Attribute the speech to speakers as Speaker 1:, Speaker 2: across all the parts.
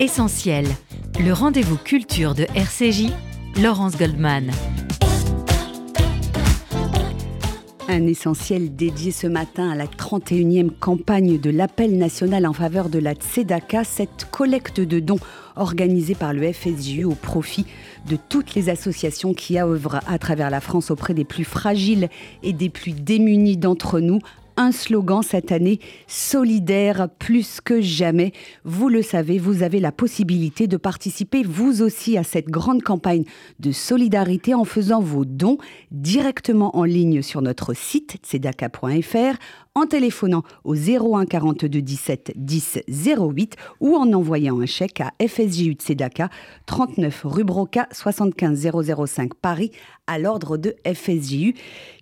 Speaker 1: Essentiel, le rendez-vous culture de RCJ, Laurence Goldman.
Speaker 2: Un essentiel dédié ce matin à la 31e campagne de l'appel national en faveur de la Tzedaka, cette collecte de dons organisée par le FSJU au profit de toutes les associations qui œuvrent à travers la France auprès des plus fragiles et des plus démunis d'entre nous, un slogan cette année, solidaire plus que jamais. Vous le savez, vous avez la possibilité de participer vous aussi à cette grande campagne de solidarité en faisant vos dons directement en ligne sur notre site tzedaka.fr en téléphonant au 01 42 17 10 08 ou en envoyant un chèque à FSJU Tzedaka, 39 rue Broca 75 005 Paris à l'ordre de FSJU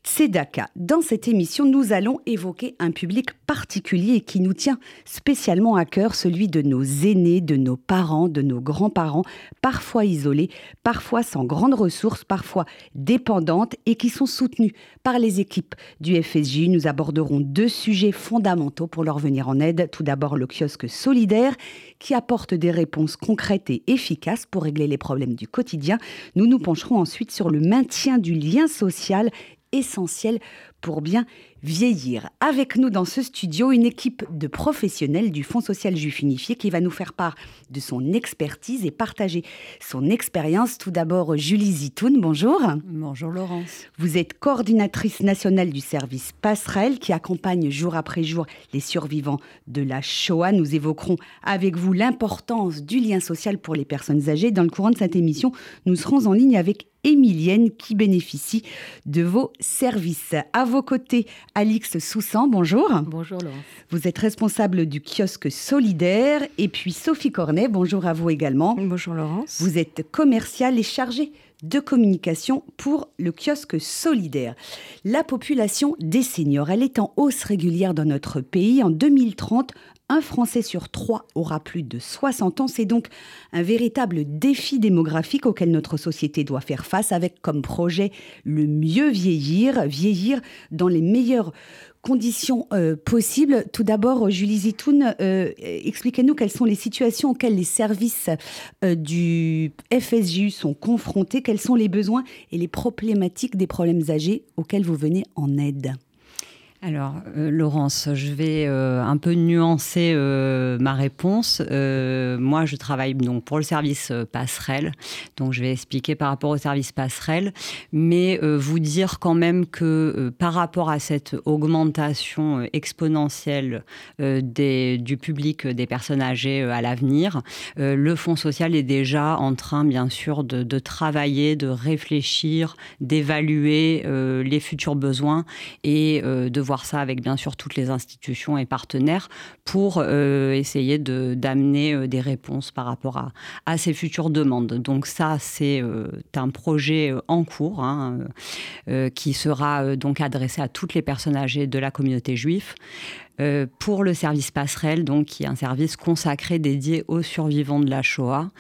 Speaker 2: Tzedaka. Dans cette émission, nous allons évoquer un public particulier qui nous tient spécialement à cœur, celui de nos aînés, de nos parents, de nos grands-parents, parfois isolés, parfois sans grandes ressources, parfois dépendantes et qui sont soutenus par les équipes du FSJU. Nous aborderons sujets fondamentaux pour leur venir en aide. Tout d'abord, le kiosque solidaire qui apporte des réponses concrètes et efficaces pour régler les problèmes du quotidien. Nous nous pencherons ensuite sur le maintien du lien social essentiel pour bien vieillir. Avec nous dans ce studio, une équipe de professionnels du Fonds social juif unifié qui va nous faire part de son expertise et partager son expérience. Tout d'abord, Julie Zitoun, bonjour.
Speaker 3: Bonjour Laurence.
Speaker 2: Vous êtes coordinatrice nationale du service Passerelle qui accompagne jour après jour les survivants de la Shoah. Nous évoquerons avec vous l'importance du lien social pour les personnes âgées. Dans le courant de cette émission, nous serons en ligne avec Émilienne qui bénéficie de vos services. À vos côtés, Alix Soussan, bonjour.
Speaker 3: Bonjour Laurence.
Speaker 2: Vous êtes responsable du kiosque solidaire et puis Sophie Cornet, bonjour à vous également.
Speaker 3: Bonjour Laurence.
Speaker 2: Vous êtes commerciale et chargée de communication pour le kiosque solidaire. La population des seniors, elle est en hausse régulière dans notre pays. En 2030, un Français sur trois aura plus de 60 ans. C'est donc un véritable défi démographique auquel notre société doit faire face avec comme projet le mieux vieillir, vieillir dans les meilleures conditions euh, possibles. Tout d'abord, Julie Zitoun, euh, expliquez-nous quelles sont les situations auxquelles les services euh, du FSJU sont confrontés, quels sont les besoins et les problématiques des problèmes âgés auxquels vous venez en aide?
Speaker 3: Alors, euh, Laurence, je vais euh, un peu nuancer euh, ma réponse. moi, je travaille donc pour le service passerelle, donc je vais expliquer par rapport au service passerelle, mais vous dire quand même que par rapport à cette augmentation exponentielle du public des personnes âgées à l'avenir, le Fonds social est déjà en train, bien sûr, de, de travailler, de réfléchir, d'évaluer les futurs besoins et de ça avec bien sûr toutes les institutions et partenaires pour euh, essayer d'amener euh, des réponses par rapport à, à, ces futures demandes. Donc ça, c'est euh, un projet en cours hein, qui sera donc adressé à toutes les personnes âgées de la communauté juive. Pour le service passerelle, donc qui est un service consacré dédié aux survivants de la Shoah.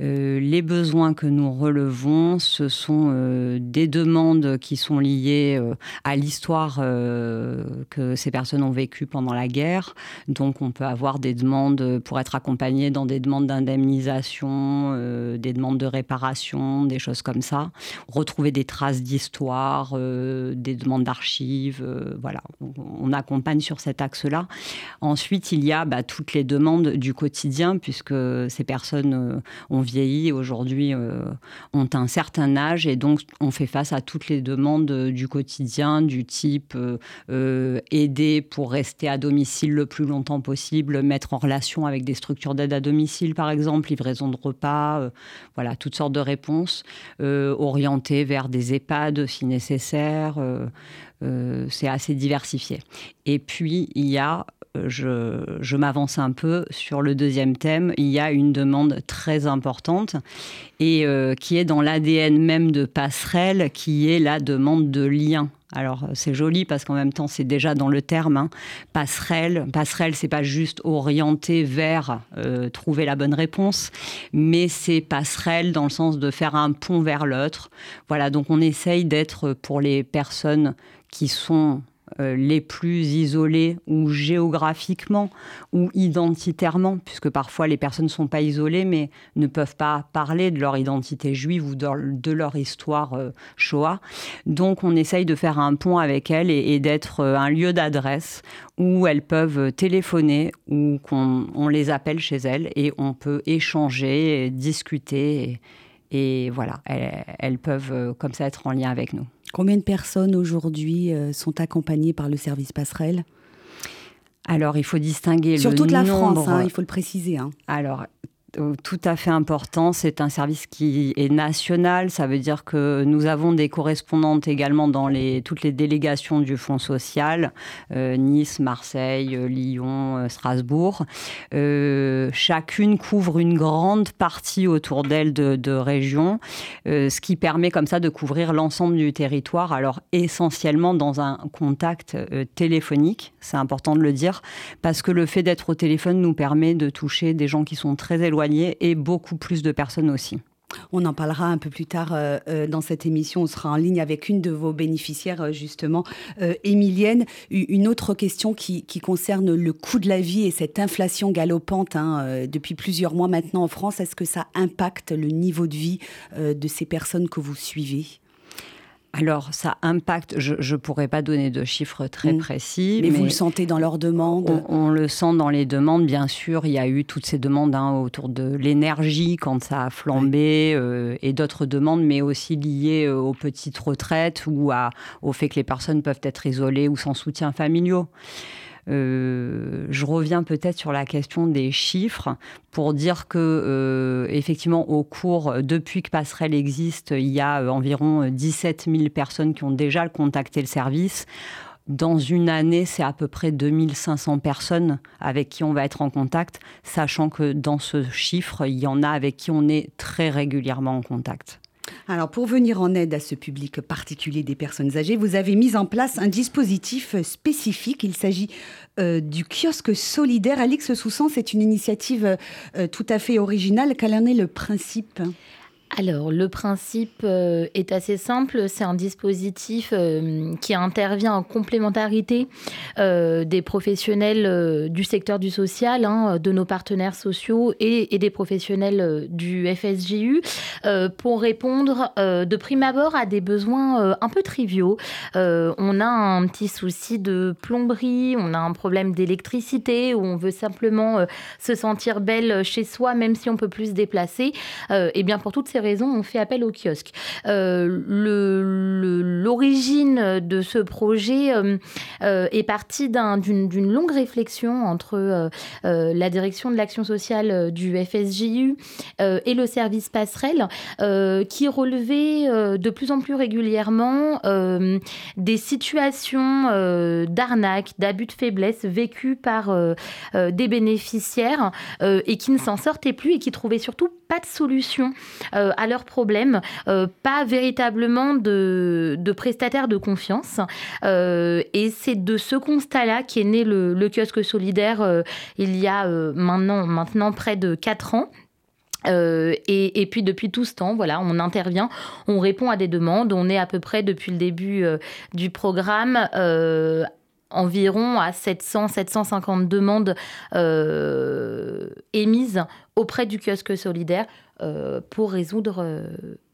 Speaker 3: Euh, les besoins que nous relevons, ce sont euh, des demandes qui sont liées euh, à l'histoire que ces personnes ont vécue pendant la guerre. Donc on peut avoir des demandes pour être accompagné dans des demandes d'indemnisation, des demandes de réparation, des choses comme ça. Retrouver des traces d'histoire, des demandes d'archives. voilà, on accompagne sur cet Ensuite, il y a bah, toutes les demandes du quotidien, puisque ces personnes ont vieilli aujourd'hui euh, ont un certain âge et donc on fait face à toutes les demandes euh, du quotidien, du type euh, aider pour rester à domicile le plus longtemps possible, mettre en relation avec des structures d'aide à domicile par exemple, livraison de repas, voilà, toutes sortes de réponses, orientées vers des EHPAD si nécessaire. C'est assez diversifié. Et puis, il y a je, m'avance un peu sur le deuxième thème. Il y a une demande très importante et euh, qui est dans l'ADN même de Passerelle, qui est la demande de lien. Alors c'est joli parce qu'en même temps c'est déjà dans le terme hein. passerelle. Passerelle c'est pas juste orienté vers euh, trouver la bonne réponse, mais c'est passerelle dans le sens de faire un pont vers l'autre. Voilà donc on essaye d'être pour les personnes qui sont les plus isolés ou géographiquement ou identitairement, puisque parfois les personnes ne sont pas isolées mais ne peuvent pas parler de leur identité juive ou de leur histoire Shoah. Donc on essaye de faire un pont avec elles et, d'être un lieu d'adresse où elles peuvent téléphoner ou qu'on les appelle chez elles et on peut échanger, discuter. Et, voilà, elles, peuvent euh, comme ça être en lien avec nous.
Speaker 2: Combien de personnes aujourd'hui euh, sont accompagnées par le service passerelle?
Speaker 3: Alors, il faut distinguer
Speaker 2: Sur toute
Speaker 3: la
Speaker 2: France, hein, il faut le préciser. Hein.
Speaker 3: Alors, tout à fait important. C'est un service qui est national. Ça veut dire que nous avons des correspondantes également dans toutes les délégations du Fonds social, euh, Nice, Marseille, euh, Lyon, Strasbourg. chacune couvre une grande partie autour d'elle de, de régions, ce qui permet comme ça de couvrir l'ensemble du territoire. Alors essentiellement dans un contact téléphonique, c'est important de le dire, parce que le fait d'être au téléphone nous permet de toucher des gens qui sont très éloignés et beaucoup plus de personnes aussi.
Speaker 2: On en parlera un peu plus tard euh, euh, dans cette émission. On sera en ligne avec une de vos bénéficiaires, euh, justement, Émilienne. Une autre question qui, concerne le coût de la vie et cette inflation galopante hein, depuis plusieurs mois maintenant en France. Est-ce que ça impacte le niveau de vie de ces personnes que vous suivez?
Speaker 3: Alors, ça impacte, je ne pourrais pas donner de chiffres très mm. précis.
Speaker 2: Mais, vous le sentez dans leurs demandes?
Speaker 3: on, le sent dans les demandes, bien sûr. Il y a eu toutes ces demandes hein, autour de l'énergie quand ça a flambé euh, et d'autres demandes, mais aussi liées euh, aux petites retraites ou à, au fait que les personnes peuvent être isolées ou sans soutien familial. Euh, je reviens peut-être sur la question des chiffres pour dire que euh, effectivement au cours depuis que Passerelle existe, il y a euh, environ 17 000 personnes qui ont déjà contacté le service. Dans une année, c'est à peu près 2500 personnes avec qui on va être en contact, sachant que dans ce chiffre, il y en a avec qui on est très régulièrement en contact.
Speaker 2: Alors, pour venir en aide à ce public particulier des personnes âgées, vous avez mis en place un dispositif spécifique. Il s'agit euh, du kiosque solidaire. Alix Soussan, c'est une initiative euh, tout à fait originale. Quel en est le principe?
Speaker 4: Alors, le principe euh, est assez simple. C'est un dispositif euh, qui intervient en complémentarité euh, des professionnels du secteur du social, hein, de nos partenaires sociaux et, des professionnels du FSJU pour répondre de prime abord à des besoins un peu triviaux. on a un petit souci de plomberie, on a un problème d'électricité, ou on veut simplement se sentir belle chez soi, même si on peut plus se déplacer. et bien, pour toutes ces raisons, on fait appel au kiosque. Euh, l'origine de ce projet euh, euh, est partie d'une longue réflexion entre la direction de l'action sociale du FSJU et le service passerelle, qui relevait de plus en plus régulièrement des situations d'arnaque, d'abus de faiblesse vécues par des bénéficiaires et qui ne s'en sortaient plus et qui trouvaient surtout pas de solution euh, à leurs problèmes, euh, pas véritablement de, prestataires de confiance. Euh, et c'est de ce constat-là qu'est né le, kiosque solidaire il y a maintenant, maintenant près de 4 ans. et, puis depuis tout ce temps, voilà, on intervient, on répond à des demandes. On est à peu près depuis le début du programme environ à 700-750 demandes émises auprès du kiosque solidaire euh, pour résoudre euh,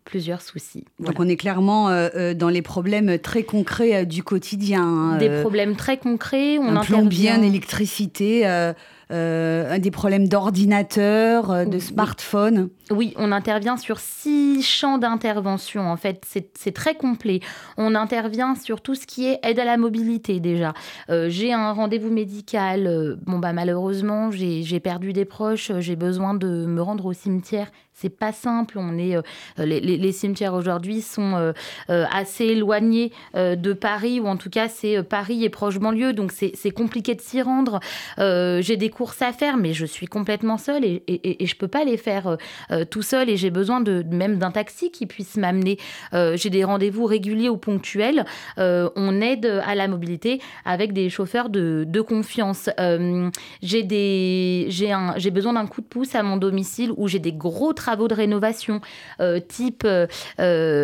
Speaker 4: plusieurs soucis.
Speaker 2: Donc on est clairement euh, dans les problèmes très concrets du quotidien.
Speaker 4: Hein, Des problèmes très concrets.
Speaker 2: On un plombier, une électricité, des problèmes d'ordinateur, de smartphone.
Speaker 4: Oui, on intervient sur six champs d'intervention. En fait, c'est très complet. On intervient sur tout ce qui est aide à la mobilité déjà. j'ai un rendez-vous médical. bon bah malheureusement, j'ai perdu des proches. J'ai besoin de me rendre au cimetière c'est pas simple. On est, euh, les, cimetières aujourd'hui sont euh, euh, assez éloignés de Paris, ou en tout cas, c'est Paris et proche banlieue, donc c'est compliqué de s'y rendre. J'ai des courses à faire, mais je suis complètement seule et, et, et je peux pas les faire tout seul et j'ai besoin de même d'un taxi qui puisse m'amener. j'ai des rendez-vous réguliers ou ponctuels. on aide à la mobilité avec des chauffeurs de, de confiance. j'ai j'ai besoin d'un coup de pouce à mon domicile où j'ai des gros travaux de rénovation, type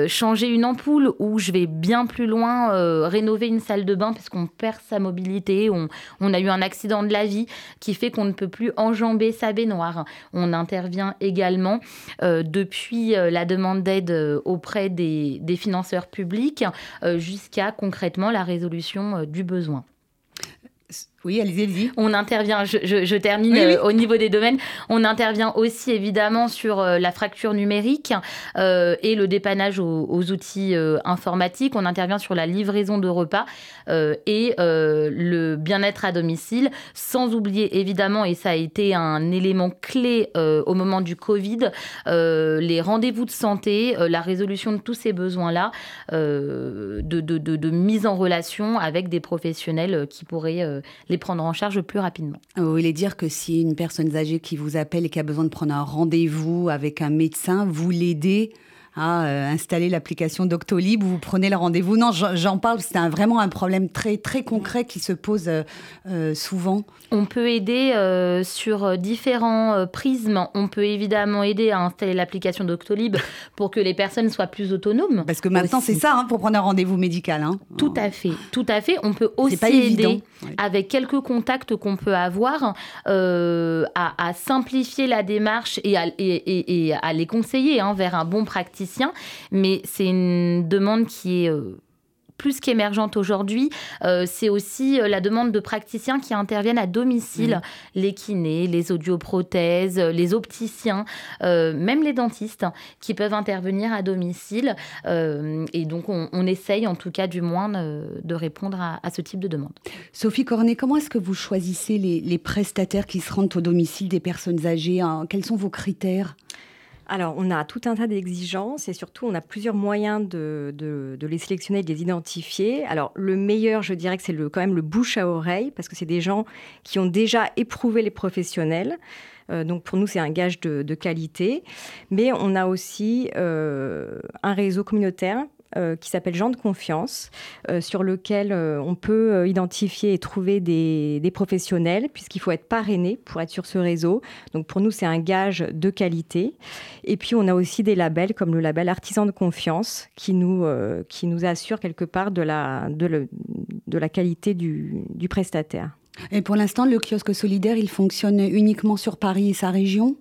Speaker 4: changer une ampoule ou je vais bien plus loin rénover une salle de bain parce qu'on perd sa mobilité, on, on, a eu un accident de la vie qui fait qu'on ne peut plus enjamber sa baignoire. On intervient également euh, depuis euh, la demande d'aide euh, auprès des, des, financeurs publics jusqu'à concrètement la résolution du besoin.
Speaker 2: Oui, allez-y.
Speaker 4: On intervient, je, termine euh, au niveau des domaines, on intervient aussi évidemment sur euh, la fracture numérique euh, et le dépannage aux, outils informatiques. On intervient sur la livraison de repas et le bien-être à domicile, sans oublier évidemment, et ça a été un élément clé au moment du Covid, les rendez-vous de santé, la résolution de tous ces besoins-là, de, de, de, mise en relation avec des professionnels qui pourraient les prendre en charge plus rapidement.
Speaker 2: Vous voulez dire que si une personne âgée qui vous appelle et qui a besoin de prendre un rendez-vous avec un médecin, vous l'aidez à euh, installer l'application Doctolib où vous prenez le rendez-vous. Non, j'en parle, c'est vraiment un problème très, très concret qui se pose euh, euh, souvent.
Speaker 4: On peut aider sur différents prismes. On peut évidemment aider à installer l'application Doctolib pour que les personnes soient plus autonomes.
Speaker 2: Parce que maintenant, c'est ça hein, pour prendre un rendez-vous médical. Hein.
Speaker 4: Tout à fait, tout à fait. On peut aussi aider avec quelques contacts qu'on peut avoir à, simplifier la démarche et à, et, à les conseiller hein, vers un bon mais c'est une demande qui est euh, plus qu'émergente aujourd'hui, euh, c'est aussi euh, la demande de praticiens qui interviennent à domicile, les kinés, les audioprothèses, les opticiens, même les dentistes qui peuvent intervenir à domicile. et donc, on, essaye, en tout cas, du moins, de répondre à, ce type de demande.
Speaker 2: Sophie Cornet, comment est-ce que vous choisissez les, les, prestataires qui se rendent au domicile des personnes âgées Quels sont vos critères?
Speaker 5: Alors, on a tout un tas d'exigences et surtout, on a plusieurs moyens de, les sélectionner de les identifier. Alors, le meilleur, je dirais que c'est quand même le bouche à oreille, parce que c'est des gens qui ont déjà éprouvé les professionnels. Euh, donc pour nous, c'est un gage de, qualité. Mais on a aussi euh, un réseau communautaire euh, qui s'appelle Gens de confiance, euh, sur lequel euh, on peut identifier et trouver des, professionnels, puisqu'il faut être parrainé pour être sur ce réseau. Donc pour nous, c'est un gage de qualité. Et puis on a aussi des labels comme le label Artisan de confiance, qui nous, qui nous assure quelque part de la, de, la qualité du prestataire.
Speaker 2: Et pour l'instant, le kiosque solidaire, il fonctionne uniquement sur Paris et sa région?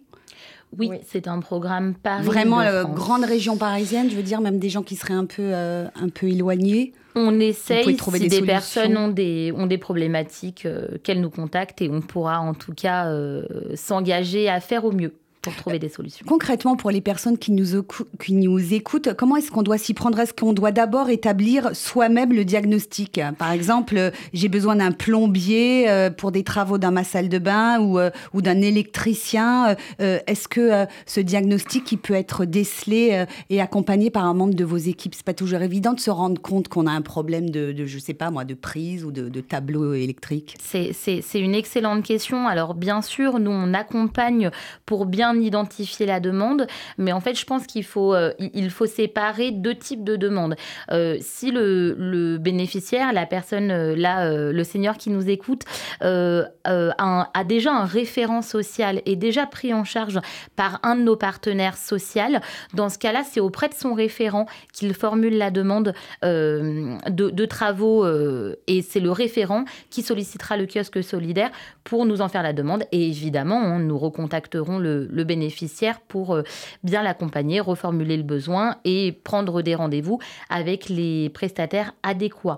Speaker 4: Oui, c'est un programme Paris.
Speaker 2: Vraiment, la grande région parisienne, je veux dire, même des gens qui seraient un peu, euh, un peu éloignés.
Speaker 4: On essaye, si des, personnes ont des, ont des problématiques, euh, qu'elles nous contactent et on pourra en tout cas euh, s'engager à faire au mieux pour trouver des solutions.
Speaker 2: Concrètement, pour les personnes qui nous, qui nous écoutent, comment est-ce qu'on doit s'y prendre? Est-ce qu'on doit d'abord établir soi-même le diagnostic? Par exemple, j'ai besoin d'un plombier euh, pour des travaux dans ma salle de bain ou, euh, ou d'un électricien. Euh, est-ce que ce diagnostic il peut être décelé et accompagné par un membre de vos équipes? C'est pas toujours évident de se rendre compte qu'on a un problème de, de, je sais pas moi, de prise ou de, de tableau électrique.
Speaker 4: C'est une excellente question. Alors bien sûr, nous on accompagne pour bien identifier la demande, mais en fait, je pense qu'il faut, euh, il faut séparer deux types de demandes. Euh, si le, bénéficiaire, la personne, euh, là, le senior qui nous écoute, a, déjà un référent social et déjà pris en charge par un de nos partenaires sociaux, dans ce cas-là, c'est auprès de son référent qu'il formule la demande de, travaux et c'est le référent qui sollicitera le kiosque solidaire pour nous en faire la demande. Et évidemment, nous recontacterons le bénéficiaire pour euh, bien l'accompagner, reformuler le besoin et prendre des rendez-vous avec les prestataires adéquats.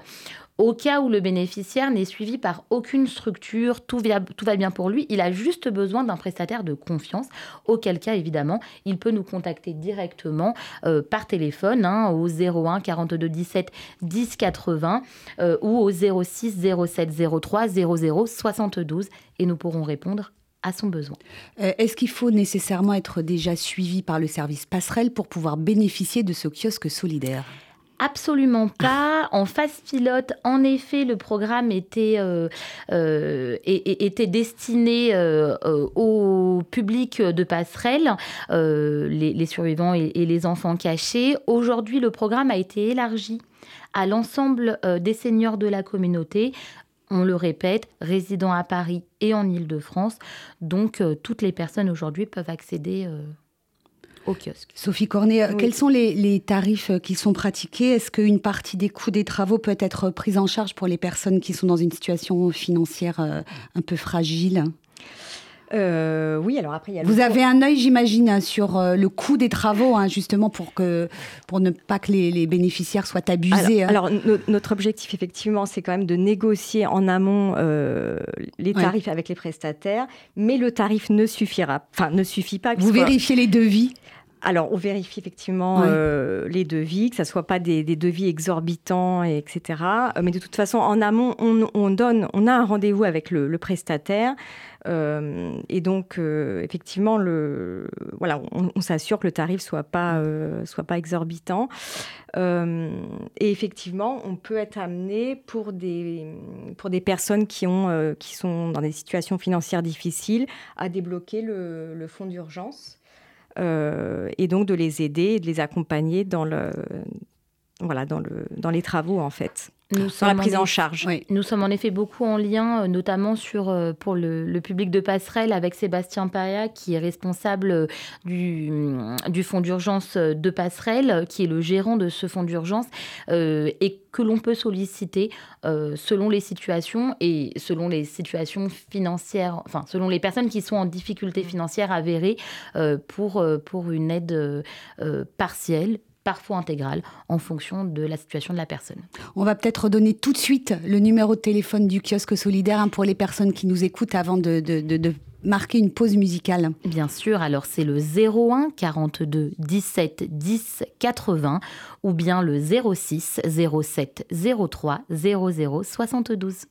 Speaker 4: Au cas où le bénéficiaire n'est suivi par aucune structure, tout va, tout va bien pour lui, il a juste besoin d'un prestataire de confiance, auquel cas évidemment, il peut nous contacter directement euh, par téléphone hein, au 01 42 17 10 80 ou au 06 07 03 00 72 et nous pourrons répondre à son besoin.
Speaker 2: Euh, est-ce qu'il faut nécessairement être déjà suivi par le service passerelle pour pouvoir bénéficier de ce kiosque solidaire?
Speaker 4: Absolument pas. En phase pilote, en effet, le programme était, était destiné au public de passerelle, les, survivants et, et les enfants cachés. Aujourd'hui, le programme a été élargi à l'ensemble des seniors de la communauté on le répète, résidant à Paris et en Ile-de-France. Donc, euh, toutes les personnes aujourd'hui peuvent accéder euh, au kiosque.
Speaker 2: Sophie Cornet, euh, quels sont les, tarifs qui sont pratiqués? Est-ce qu'une partie des coûts des travaux peut être prise en charge pour les personnes qui sont dans une situation financière un peu fragile?
Speaker 5: Euh, oui, alors après, il y a
Speaker 2: Vous avez un œil, j'imagine, hein, sur euh, le coût des travaux, hein, justement, pour, que, pour ne pas que les, bénéficiaires soient abusés.
Speaker 5: Alors, hein. notre objectif, effectivement, c'est quand même de négocier en amont euh, les tarifs avec les prestataires, mais le tarif ne suffira, enfin, ne suffit pas.
Speaker 2: Vous vérifiez les devis
Speaker 5: alors, on vérifie effectivement les devis, que ce ne soit pas des, devis exorbitants, etc. Mais de toute façon, en amont, on, donne, on a un rendez-vous avec le prestataire. Euh, et donc, euh, effectivement, le, voilà, on, s'assure que le tarif soit pas, euh, soit pas exorbitant. et effectivement, on peut être amené pour des, pour des personnes qui, ont, qui sont dans des situations financières difficiles à débloquer le, le fonds d'urgence. Et donc de les aider et de les accompagner dans, le, voilà, dans, le, dans les travaux en fait. Nous la prise en, charge.
Speaker 4: Nous sommes en effet beaucoup en lien, euh, notamment sur, euh, pour le, public de passerelle, avec Sébastien Paria, qui est responsable euh, du, du fonds d'urgence de passerelle, qui est le gérant de ce fonds d'urgence, et que l'on peut solliciter selon les situations et selon les situations financières, enfin, selon les personnes qui sont en difficulté financière avérée pour, pour une aide partielle parfois intégrale, en fonction de la situation de la personne.
Speaker 2: On va peut-être redonner tout de suite le numéro de téléphone du kiosque solidaire hein, pour les personnes qui nous écoutent avant de, marquer une pause musicale.
Speaker 4: Bien sûr, alors c'est le 01 42 17 10 80 ou bien le 06 07 03 00 72.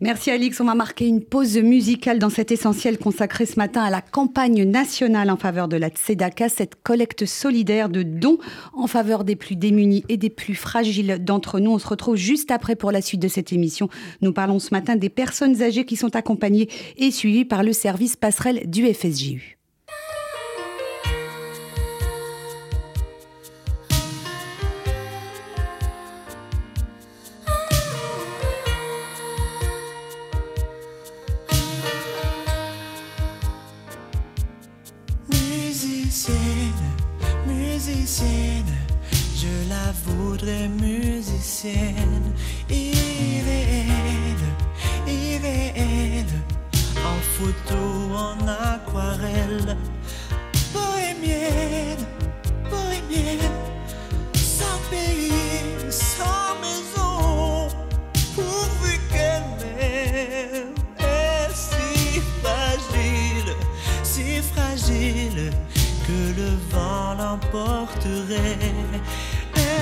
Speaker 2: Merci Alix. On va marquer une pause musicale dans cet essentiel consacré ce matin à la campagne nationale en faveur de la Tzedaka, cette collecte solidaire de dons en faveur des plus démunis et des plus fragiles d'entre nous. On se retrouve juste après pour la suite de cette émission. Nous parlons ce matin des personnes âgées qui sont accompagnées et suivies par le service passerelle du FSJU.
Speaker 6: Je la voudrais musicienne, irréelle, irréelle, en photo, en aquarelle, bohémienne, bohémienne, sans pays, sans maison, pourvu qu'elle m'aime, est si fragile, si fragile que le vent l'emporterait.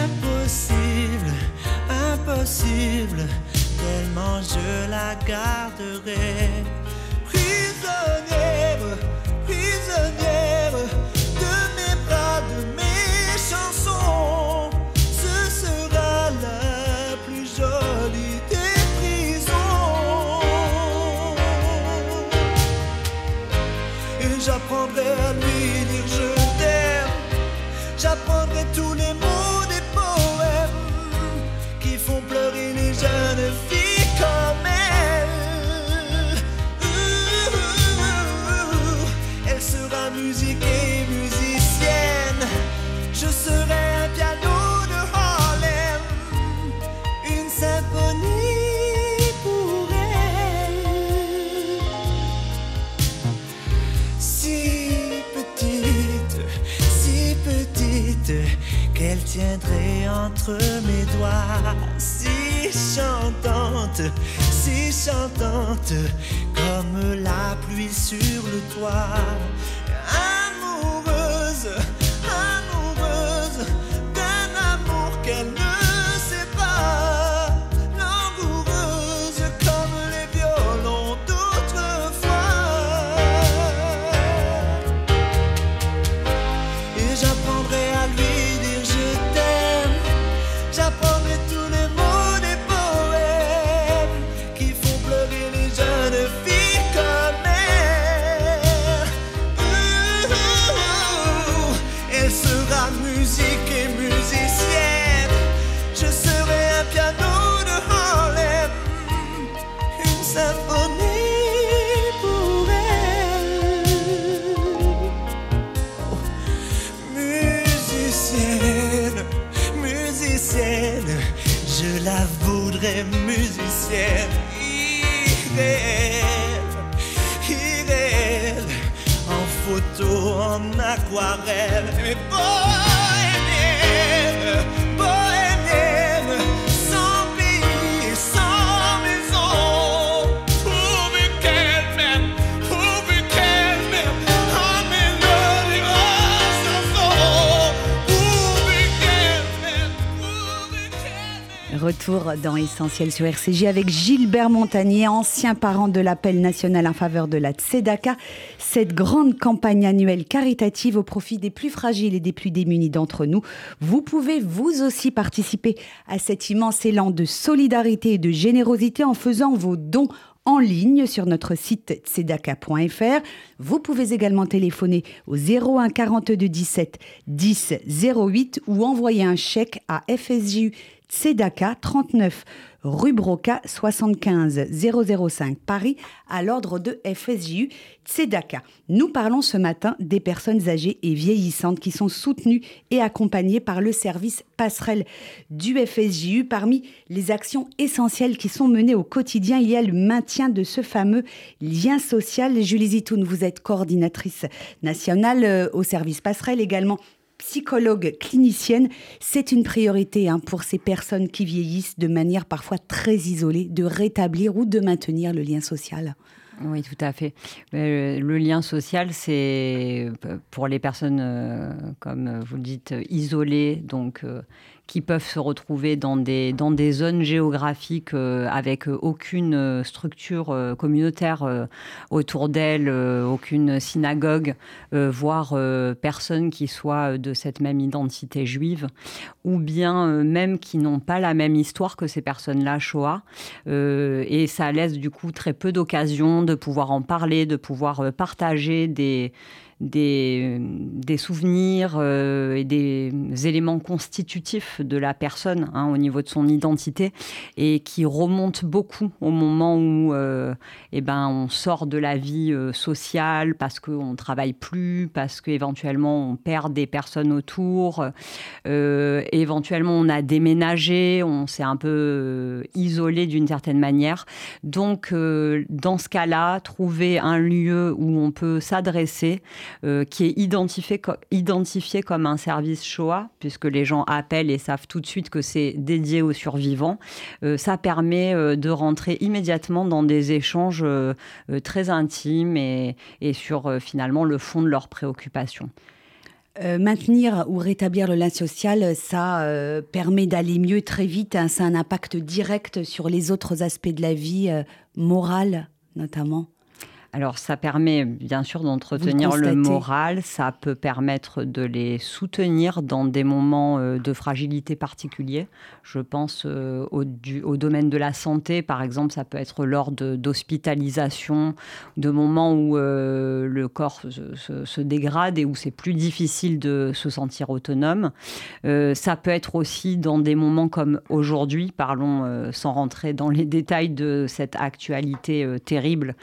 Speaker 6: Impossible, impossible, tellement je la garderai. ser idéal, idéal, en photo, en aquarelle.
Speaker 2: Retour dans Essentiel sur RCJ avec Gilbert Montagnier, ancien parent de l'appel national en faveur de la Tzedaka. Cette grande campagne annuelle caritative au profit des plus fragiles et des plus démunis d'entre nous. Vous pouvez vous aussi participer à cet immense élan de solidarité et de générosité en faisant vos dons en ligne sur notre site tzedaka.fr. Vous pouvez également téléphoner au 01 42 17 10 08 ou envoyer un chèque à FSJU Tzedaka 39 rue Broca 75 005 Paris à l'ordre de FSJU Tzedaka. Nous parlons ce matin des personnes âgées et vieillissantes qui sont soutenues et accompagnées par le service passerelle du FSJU. Parmi les actions essentielles qui sont menées au quotidien, il y a le maintien de ce fameux lien social. Julie Zitoun, vous êtes coordinatrice nationale euh, au service passerelle également psychologue clinicienne, c'est une priorité hein, pour ces personnes qui vieillissent de manière parfois très isolée, de rétablir ou de maintenir le lien social.
Speaker 3: Oui, tout à fait. Euh, Le lien social, c'est euh, pour les personnes, euh, comme vous le dites, isolées, donc qui peuvent se retrouver dans des, dans des zones géographiques euh, avec aucune euh, structure euh, communautaire autour d'elles, aucune synagogue, voire personne qui soit de cette même identité juive, ou bien même qui n'ont pas la même histoire que ces personnes-là, Shoah. Et ça laisse du coup très peu d'occasions de pouvoir en parler, de pouvoir partager des, des, souvenirs euh, et des éléments constitutifs de la personne hein, au niveau de son identité et qui remontent beaucoup au moment où euh, eh ben, on sort de la vie euh, sociale parce qu'on ne travaille plus, parce qu'éventuellement on perd des personnes autour, éventuellement on a déménagé, on s'est un peu isolé d'une certaine manière. Donc dans ce cas-là, trouver un lieu où on peut s'adresser, euh, qui est identifié, co- identifié comme un service Shoah, puisque les gens appellent et savent tout de suite que c'est dédié aux survivants. Euh, ça permet euh, de rentrer immédiatement dans des échanges très intimes et, sur finalement le fond de leurs préoccupations.
Speaker 2: Maintenir ou rétablir le lien social, ça permet d'aller mieux très vite. hein. Ça a un impact direct sur les autres aspects de la vie, morale notamment.
Speaker 3: Alors, ça permet bien sûr d'entretenir
Speaker 2: le
Speaker 3: moral, ça peut permettre de les soutenir dans des moments euh, de fragilité particuliers. Je pense euh, au, du- au domaine de la santé, par exemple, ça peut être lors d'hospitalisation, de moments où euh, le corps se, se- se dégrade et où c'est plus difficile de se sentir autonome. Euh, ça peut être aussi dans des moments comme aujourd'hui, parlons euh, sans rentrer dans les détails de cette actualité terrible.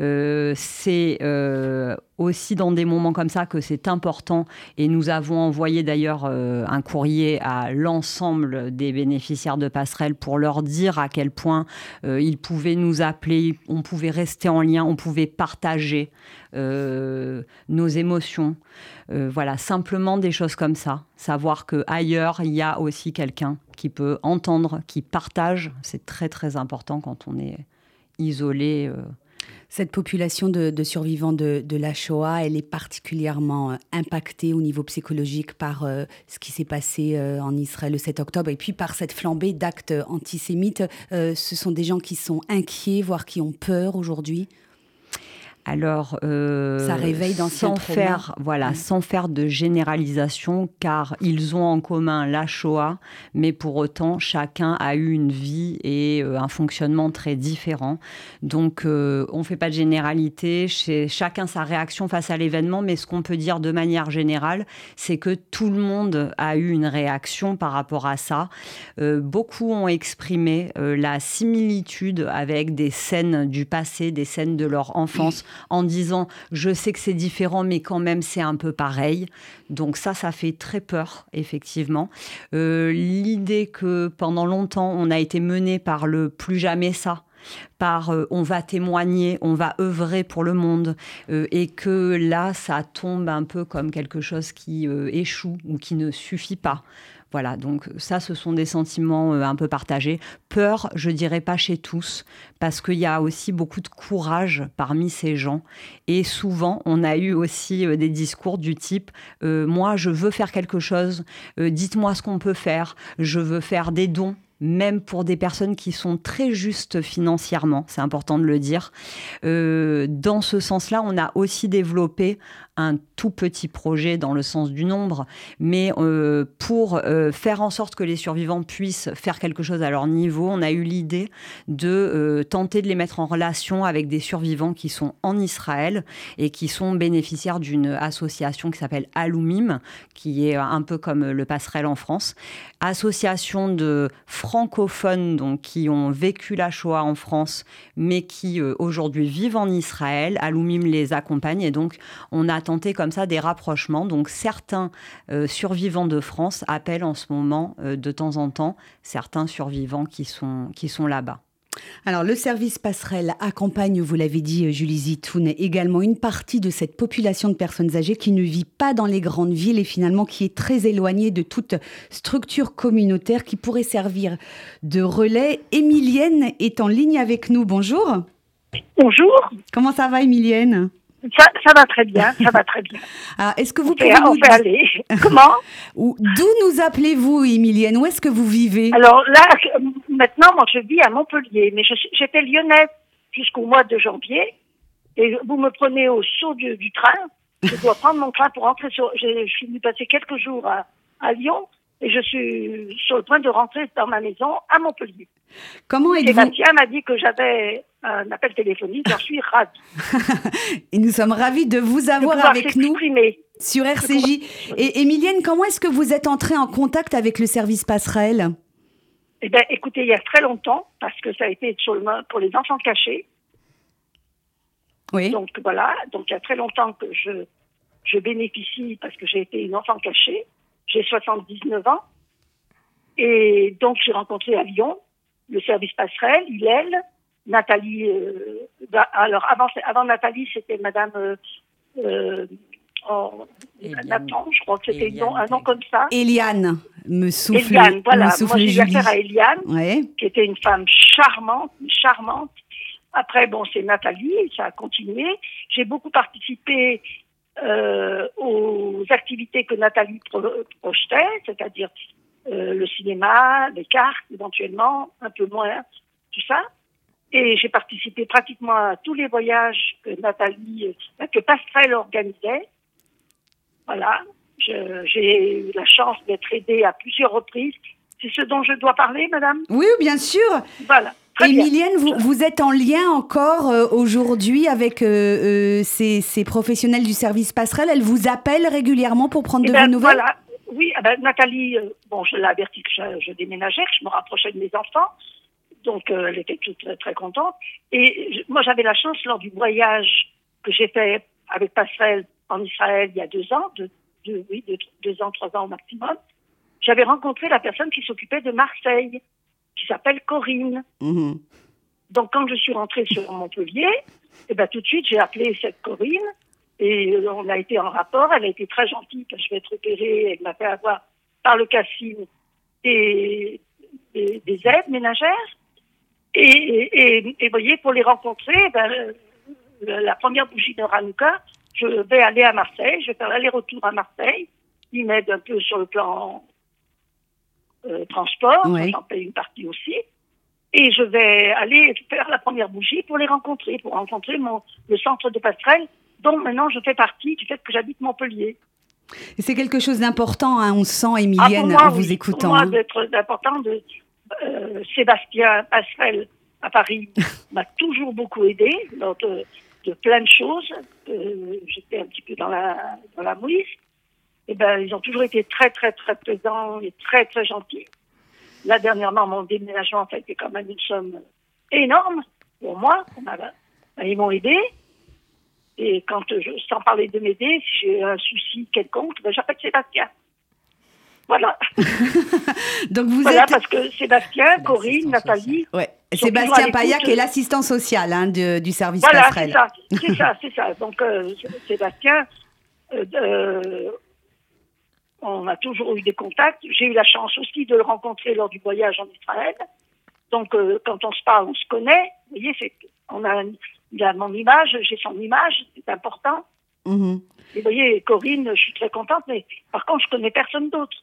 Speaker 3: Euh, c'est euh, aussi dans des moments comme ça que c'est important et nous avons envoyé d'ailleurs euh, un courrier à l'ensemble des bénéficiaires de passerelle pour leur dire à quel point euh, ils pouvaient nous appeler, on pouvait rester en lien, on pouvait partager nos émotions. Voilà, simplement des choses comme ça. Savoir que ailleurs il y a aussi quelqu'un qui peut entendre, qui partage. C'est très très important quand on est isolé.
Speaker 2: Cette population de, survivants de, la Shoah, elle est particulièrement euh, impactée au niveau psychologique par euh, ce qui s'est passé euh, en Israël le 7 octobre et puis par cette flambée d'actes antisémites. Ce sont des gens qui sont inquiets, voire qui ont peur aujourd'hui.
Speaker 3: Alors, euh,
Speaker 2: Ça réveille
Speaker 3: sans
Speaker 2: traumas.
Speaker 3: faire, voilà,
Speaker 2: Ouais.
Speaker 3: sans faire de généralisation, car ils ont en commun la Shoah, mais pour autant, chacun a eu une vie et euh, un fonctionnement très différent. Donc, euh, on ne fait pas de généralité, chez chacun sa réaction face à l'événement, mais ce qu'on peut dire de manière générale, c'est que tout le monde a eu une réaction par rapport à ça. Beaucoup ont exprimé la similitude avec des scènes du passé, des scènes de leur enfance, en disant je sais que c'est différent, mais quand même c'est un peu pareil. Donc ça, ça fait très peur, effectivement. Euh, L'idée que pendant longtemps on a été mené par le plus jamais ça. par on va témoigner, on va œuvrer pour le monde, et que là, ça tombe un peu comme quelque chose qui échoue ou qui ne suffit pas. Voilà, donc ça, ce sont des sentiments euh, un peu partagés. Peur, je dirais pas chez tous, parce qu'il y a aussi beaucoup de courage parmi ces gens. Et souvent, on a eu aussi euh, des discours du type euh, Moi, je veux faire quelque chose, dites-moi ce qu'on peut faire, je veux faire des dons même pour des personnes qui sont très justes financièrement, c'est important de le dire. dans ce sens-là, on a aussi développé un tout petit projet dans le sens du nombre, mais euh, pour euh, faire en sorte que les survivants puissent faire quelque chose à leur niveau, on a eu l'idée de euh, tenter de les mettre en relation avec des survivants qui sont en Israël et qui sont bénéficiaires d'une association qui s'appelle Alumim, qui est un peu comme le passerelle en France, association de francophones donc qui ont vécu la Shoah en France, mais qui aujourd'hui vivent en Israël. Alumim les accompagne et donc on a tenter comme ça des rapprochements. Donc certains euh, survivants de France appellent en ce moment euh, de temps en temps certains survivants qui sont, qui sont là-bas.
Speaker 2: Alors, le service passerelle accompagne, vous l'avez dit, euh, Julie Zitoun, également une partie de cette population de personnes âgées qui ne vit pas dans les grandes villes et finalement qui est très éloignée de toute structure communautaire qui pourrait servir de relais. Émilienne est en ligne avec nous. Bonjour.
Speaker 7: Bonjour.
Speaker 2: Comment ça va, Émilienne?
Speaker 7: Ça, va très bien, ça va très bien.
Speaker 2: Ah, est-ce que vous
Speaker 7: pouvez
Speaker 2: nous...
Speaker 7: on aller. Comment?
Speaker 2: D'où nous appelez-vous, Emilienne Où est-ce que vous vivez?
Speaker 7: Alors là, maintenant, moi, je vis à Montpellier, mais j'étais lyonnaise jusqu'au mois de janvier. Et vous me prenez au saut du, train. Je dois prendre mon train pour rentrer sur. Je, suis venue passer quelques jours à, à Lyon et je suis sur le point de rentrer dans ma maison à Montpellier.
Speaker 2: Comment êtes-vous
Speaker 7: Sébastien m'a dit que j'avais un appel téléphonique, j'en suis ravie.
Speaker 2: et nous sommes ravis de vous avoir avec nous sur RCJ. Et Émilienne, comment est-ce que vous êtes entrée en contact avec le service passerelle?
Speaker 7: Eh bien, écoutez, il y a très longtemps, parce que ça a été pour les enfants cachés.
Speaker 2: Oui.
Speaker 7: Donc voilà, donc il y a très longtemps que je, je bénéficie parce que j'ai été une enfant cachée. J'ai 79 ans. Et donc j'ai rencontré à Lyon le service passerelle, Hillel, Nathalie. Euh, alors avant, avant Nathalie, c'était Madame euh, euh oh, Nathan, je crois que c'était un nom comme ça.
Speaker 2: Eliane me souffle.
Speaker 7: Eliane, voilà.
Speaker 2: Me souffle
Speaker 7: Moi, j'ai eu affaire à Eliane,
Speaker 2: ouais.
Speaker 7: qui était une femme charmante, charmante. Après, bon, c'est Nathalie, ça a continué. J'ai beaucoup participé euh, aux activités que Nathalie projetait, c'est-à-dire euh, le cinéma, les cartes éventuellement, un peu moins, tout ça. Et j'ai participé pratiquement à tous les voyages que Nathalie, euh, que Passerelle organisait. Voilà. J'ai eu la chance d'être aidée à plusieurs reprises. C'est ce dont je dois parler, madame?
Speaker 2: Oui, bien sûr.
Speaker 7: Voilà.
Speaker 2: Emilienne, vous, vous, êtes en lien encore euh, aujourd'hui avec ces, ces, professionnels du service passerelle. Elles vous appellent régulièrement pour prendre
Speaker 7: eh
Speaker 2: de
Speaker 7: ben,
Speaker 2: vos nouvelles?
Speaker 7: Voilà, oui, ah ben, Nathalie, euh, bon, je l'ai averti que je, déménageais, que je me rapprochais de mes enfants. Donc, euh, elle était toute très, très contente. Et moi, j'avais la chance, lors du voyage que j'ai fait avec Passerelle en Israël il y a deux ans, deux, oui, deux, ans, trois ans au maximum, j'avais rencontré la personne qui s'occupait de Marseille, qui s'appelle Corinne.
Speaker 2: Mm-hmm.
Speaker 7: Donc, quand je suis rentrée sur Montpellier, eh ben, tout de suite, j'ai appelé cette Corinne et euh, on a été en rapport. Elle a été très gentille quand je vais être opérée. Elle m'a fait avoir par le casting des, des, aides ménagères. Et, et, et, voyez, pour les rencontrer, ben, euh, la première bougie de Ranouka, je vais aller à Marseille. Je vais faire l'aller-retour à Marseille. Ils m'aident un peu sur le plan euh, transport. J'en paye une partie aussi. Et je vais aller faire la première bougie pour les rencontrer, pour rencontrer mon, le centre de passerelle dont maintenant je fais partie du fait que j'habite Montpellier.
Speaker 2: C'est quelque chose d'important, hein, on sent, Emilienne,
Speaker 7: ah,
Speaker 2: en vous écoutant.
Speaker 7: Pour moi,
Speaker 2: hein.
Speaker 7: d'être important de euh, Sébastien Passerelle à Paris m'a toujours beaucoup aidé dans de, plein de choses. Euh, J'étais un petit peu dans la, dans la mouise. Eh ben, ils ont toujours été très, très, très présents et très, très gentils. Là, dernièrement, mon déménagement a été quand même une somme énorme pour moi. Ils m'ont aidé. Et quand je, sans parler de m'aider, si j'ai un souci quelconque, ben j'appelle Sébastien. Voilà.
Speaker 2: Donc vous
Speaker 7: voilà, parce que Sébastien, Corinne, Nathalie,
Speaker 2: ouais. Sébastien Paillac est l'assistant social hein, du service
Speaker 7: voilà,
Speaker 2: passerelle.
Speaker 7: Voilà, c'est ça, c'est ça, Donc, euh, Sébastien, euh, on a toujours eu des contacts. J'ai eu la chance aussi de le rencontrer lors du voyage en Israël. Donc, euh, quand on se parle, on se connaît. Vous voyez, on a, il a mon image, j'ai son image, c'est important.
Speaker 2: Mhm.
Speaker 7: Et vous voyez, Corinne, je suis très contente, mais par contre, je connais personne d'autre.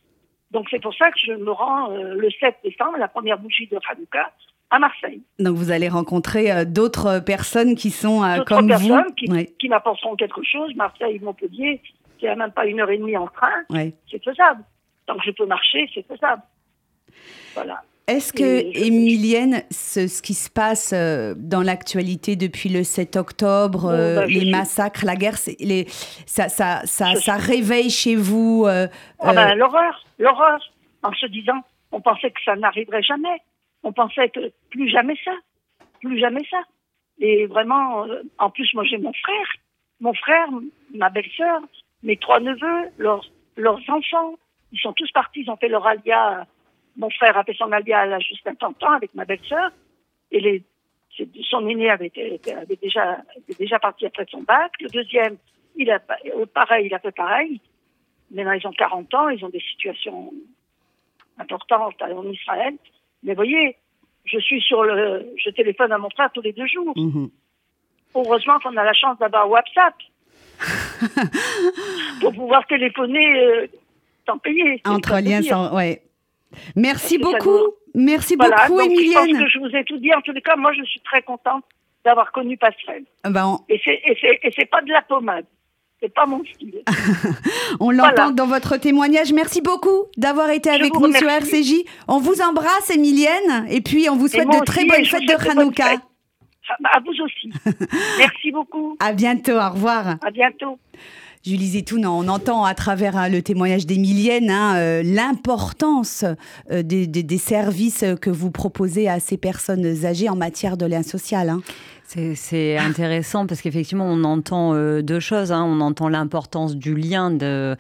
Speaker 7: Donc, c'est pour ça que je me rends le 7 décembre, la première bougie de Hanouka, à Marseille.
Speaker 2: Donc vous allez rencontrer euh, d'autres personnes qui sont euh, comme
Speaker 7: personnes
Speaker 2: vous.
Speaker 7: Qui, qui m'apporteront quelque chose. Marseille, Montpellier, c'est même pas une heure et demie en train. C'est faisable. Tant que je peux marcher, c'est faisable. Voilà.
Speaker 2: Est-ce que, Émilienne, ce, qui se passe euh, dans l'actualité depuis le 7 octobre, bah, les massacres, la guerre, les, ça, ça, ça, ça réveille chez vous
Speaker 7: ah ben, L'horreur, l'horreur, en se disant, on pensait que ça n'arriverait jamais on pensait que plus jamais ça, plus jamais ça. Et vraiment, euh, en plus, moi j'ai mon frère, mon frère, ma belle-sœur, mes trois neveux, leurs, leurs enfants, ils sont tous partis, ils ont fait leur alia. Mon frère a fait son alia à l'âge de 50 ans avec ma belle-sœur. Et les, son aîné avait, avait, déjà, était déjà parti après son bac. Le deuxième, il a, pareil, il a fait pareil. Maintenant, ils ont 40 ans, ils ont des situations importantes en Israël. Mais voyez, je suis sur le, je téléphone à mon frère tous les deux jours.
Speaker 2: Mhm.
Speaker 7: Heureusement qu'on a la chance d'avoir WhatsApp pour pouvoir téléphoner euh, sans payer.
Speaker 2: Entre liens sans, ouais. Merci beaucoup. Merci beaucoup, Emilienne.
Speaker 7: Je pense que je vous ai tout dit. En tous les cas, moi, je suis très contente d'avoir connu Passerelle.
Speaker 2: Ben,
Speaker 7: Et c'est pas de la pommade c'est pas mon style.
Speaker 2: On l'entend dans votre témoignage. Merci beaucoup d'avoir été avec nous sur RCJ. On vous embrasse, Emilienne, et puis on vous souhaite de très bonnes fêtes de Hanouka.
Speaker 7: À vous aussi. Merci beaucoup.
Speaker 2: À bientôt, au revoir.
Speaker 7: À bientôt.
Speaker 2: Julie Zetoun, on entend à travers hein, le témoignage d'Emilienne hein, euh, l'importance euh, des, services que vous proposez à ces personnes âgées en matière de lien social. Hein.
Speaker 3: C'est intéressant parce qu'effectivement, on entend euh, deux choses. Hein. On entend l'importance du lien, de,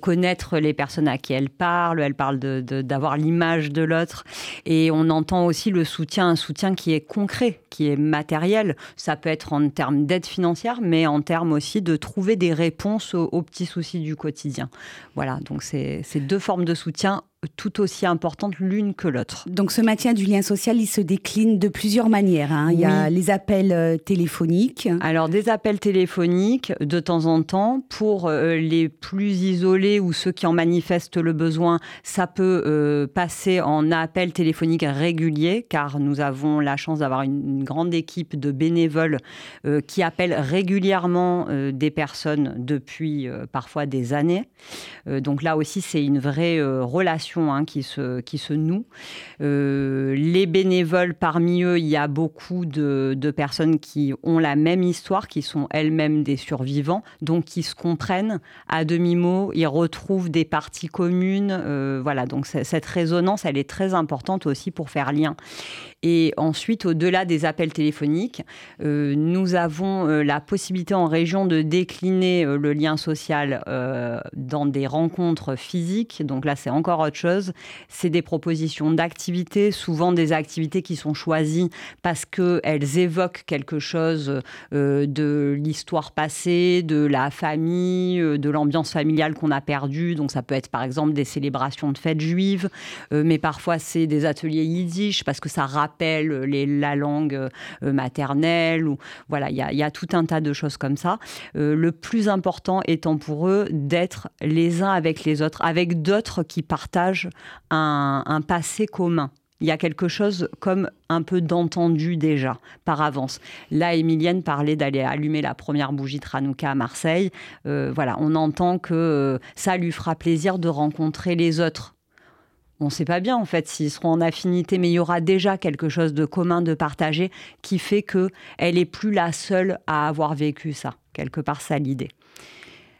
Speaker 3: connaître les personnes à qui elle parle. Elle parle d'avoir l'image de l'autre. Et on entend aussi le soutien, un soutien qui est concret, qui est matériel. Ça peut être en termes d'aide financière, mais en termes aussi de trouver des réponses aux, aux petits soucis du quotidien. Voilà, donc c'est deux formes de soutien tout aussi importantes l'une que l'autre.
Speaker 2: Donc ce maintien du lien social, il se décline de plusieurs manières. Hein. Il y a les appels euh, téléphoniques.
Speaker 3: Alors des appels téléphoniques de temps en temps pour euh, les plus isolés ou ceux qui en manifestent le besoin, ça peut euh, passer en appel téléphonique régulier car nous avons la chance d'avoir une, grande équipe de bénévoles qui appellent régulièrement des personnes depuis parfois des années. donc là aussi c'est une vraie relation Hein, qui, se, qui se nouent. Euh, les bénévoles, parmi eux, il y a beaucoup de, personnes qui ont la même histoire, qui sont elles-mêmes des survivants, donc qui se comprennent à demi-mot, ils retrouvent des parties communes. Euh, voilà, donc cette résonance, elle est très importante aussi pour faire lien. Et ensuite, au-delà des appels téléphoniques, euh, nous avons la possibilité en région de décliner le lien social dans des rencontres physiques. Donc là, c'est encore autre chose c'est des propositions d'activités, souvent des activités qui sont choisies parce qu'elles évoquent quelque chose euh, de l'histoire passée, de la famille, euh, de l'ambiance familiale qu'on a perdue. Donc ça peut être par exemple des célébrations de fêtes juives, euh, mais parfois c'est des ateliers yiddish parce que ça rappelle les, la langue maternelle. Ou, voilà, il y, a tout un tas de choses comme ça. le plus important étant pour eux d'être les uns avec les autres, avec d'autres qui partagent un, passé commun. Il y a quelque chose comme un peu d'entendu déjà par avance. Là, Emilienne parlait d'aller allumer la première bougie de à Marseille. Euh, voilà, on entend que euh, ça lui fera plaisir de rencontrer les autres. On ne sait pas bien en fait s'ils seront en affinité, mais il y aura déjà quelque chose de commun, de partagé, qui fait que elle est plus la seule à avoir vécu ça. Quelque part, ça l'idée.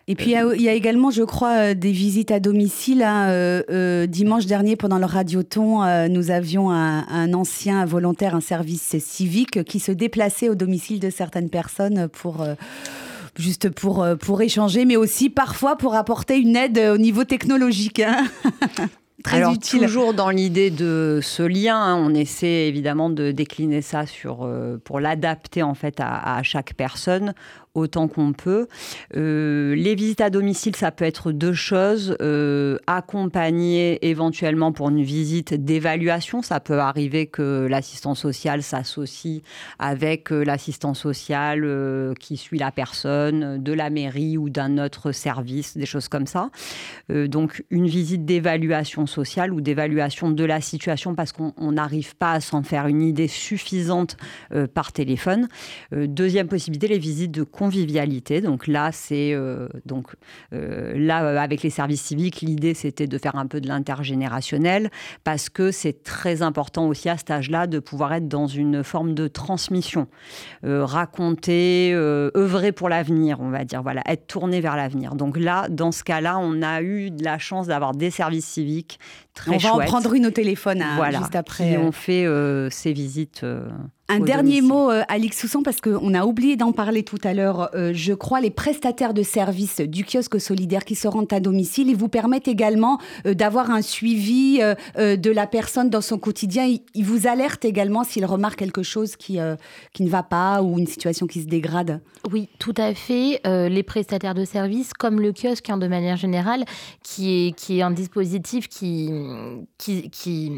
Speaker 2: Et puis il y, a également, je crois, euh, des visites à domicile. Hein, euh, euh, dimanche dernier, pendant le radioton, nous avions un, ancien volontaire, un service civique, qui se déplaçait au domicile de certaines personnes pour juste pour, pour échanger, mais aussi parfois pour apporter une aide au niveau technologique. Hein. très
Speaker 3: Alors,
Speaker 2: utile.
Speaker 3: Toujours dans l'idée de ce lien, hein, on essaie évidemment de décliner ça sur, euh, pour l'adapter en fait à, à chaque personne autant qu'on peut. Euh, les visites à domicile, ça peut être deux choses. Euh, accompagner éventuellement pour une visite d'évaluation. Ça peut arriver que l'assistant social s'associe avec euh, l'assistant social euh, qui suit la personne de la mairie ou d'un autre service, des choses comme ça. Donc une visite d'évaluation sociale ou d'évaluation de la situation parce qu'on on n'arrive pas à s'en faire une idée suffisante par téléphone. Deuxième possibilité, les visites de convivialité. Donc là, c'est euh, donc euh, là euh, avec les services civiques, l'idée c'était de faire un peu de l'intergénérationnel parce que c'est très important aussi à cet âge-là de pouvoir être dans une forme de transmission, Euh, raconter, œuvrer pour l'avenir, on va dire, voilà, être tourné vers l'avenir. Donc là, dans ce cas-là, on a eu de la chance d'avoir des services civiques très
Speaker 2: On va en prendre une au téléphone hein,
Speaker 3: voilà,
Speaker 2: juste après.
Speaker 3: qui ont fait ces visites.
Speaker 2: Un dernier
Speaker 3: domicile.
Speaker 2: mot, euh, Alix Soussan, parce qu'on a oublié d'en parler tout à l'heure. Euh, je crois les prestataires de services du kiosque solidaire qui se rendent à domicile, ils vous permettent également euh, d'avoir un suivi de la personne dans son quotidien. Ils, ils vous alertent également s'ils remarquent quelque chose qui, euh, qui ne va pas ou une situation qui se dégrade.
Speaker 4: Oui, tout à fait. Euh, les prestataires de services, comme le kiosque hein, de manière générale, qui est, qui est un dispositif qui, qui, qui,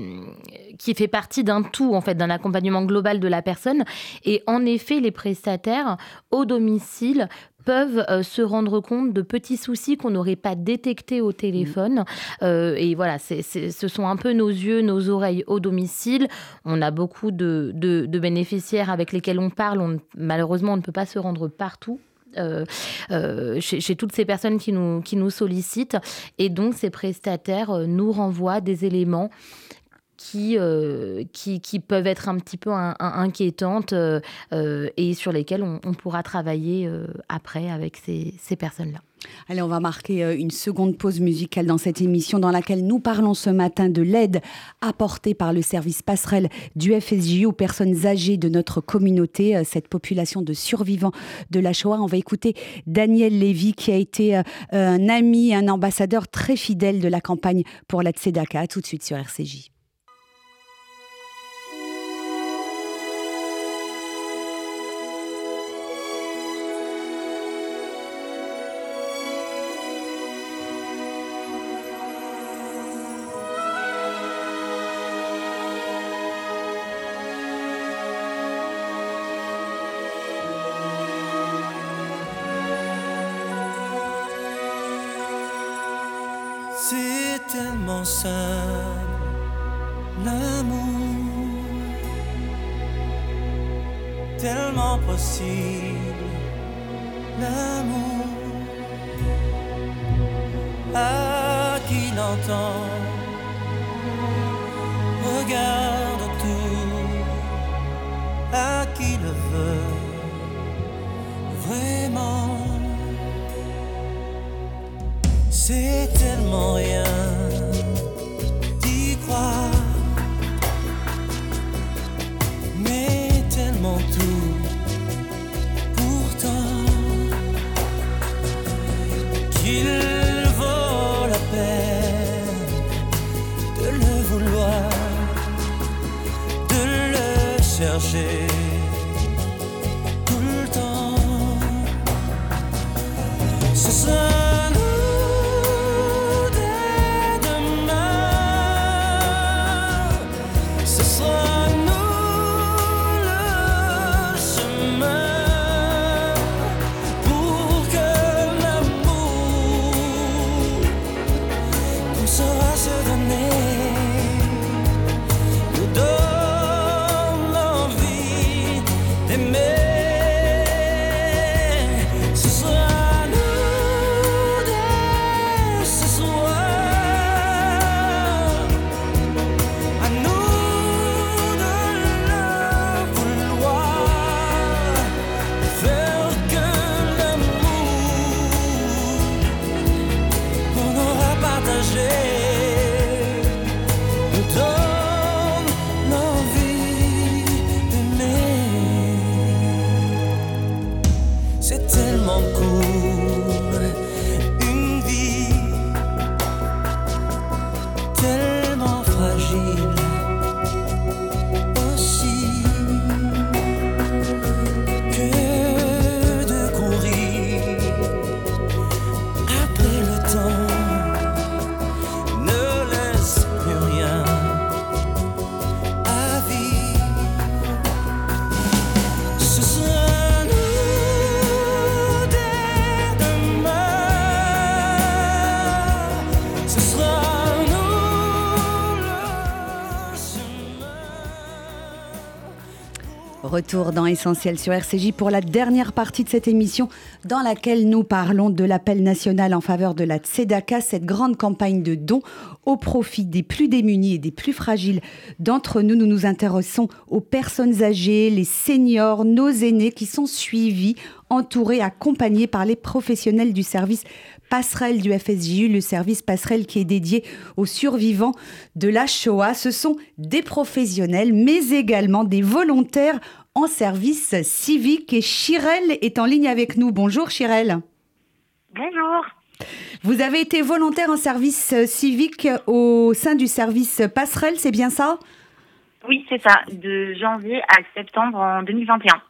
Speaker 4: qui fait partie d'un tout, en fait, d'un accompagnement global de la personne. Et en effet, les prestataires au domicile peuvent euh, se rendre compte de petits soucis qu'on n'aurait pas détectés au téléphone. Euh, et voilà, c'est, c'est- ce sont un peu nos yeux, nos oreilles au domicile. On a beaucoup de, de- de bénéficiaires avec lesquels on parle. On, malheureusement, on ne peut pas se rendre partout. euh, euh, chez, chez toutes ces personnes qui nous, qui nous sollicitent. Et donc, ces prestataires nous renvoient des éléments qui, euh, qui, qui peuvent être un petit peu inquiétantes euh, euh, et sur lesquelles on, pourra travailler après avec ces, ces personnes-là.
Speaker 2: Allez, on va marquer une seconde pause musicale dans cette émission dans laquelle nous parlons ce matin de l'aide apportée par le service passerelle du FSJ aux personnes âgées de notre communauté, cette population de survivants de la Shoah. On va écouter Daniel Lévy qui a été un ami, un ambassadeur très fidèle de la campagne pour la Tzedaka. Tout de suite sur RCJ.
Speaker 6: C'est tellement simple, l'amour, tellement possible, l'amour. À qui l'entend, regarde tout, à qui le veut, vraiment. C'est rien d'y croire, mais tellement tout. Pourtant, qu'il vaut la peine de le vouloir, de le chercher
Speaker 2: retour dans Essentiel sur RCJ pour la dernière partie de cette émission dans laquelle nous parlons de l'appel national en faveur de la Tzedaka, cette grande campagne de dons au profit des plus démunis et des plus fragiles d'entre nous. Nous nous intéressons aux personnes âgées, les seniors, nos aînés qui sont suivis, entourés, accompagnés par les professionnels du service passerelle du FSJU, le service passerelle qui est dédié aux survivants de la Shoah. Ce sont des professionnels, mais également des volontaires en service civique. Et Chirel est en ligne avec nous. Bonjour Chirel.
Speaker 8: Bonjour.
Speaker 2: Vous avez été volontaire en service civique au sein du service passerelle, c'est bien ça?
Speaker 8: Oui, c'est ça, de janvier à septembre en 2021.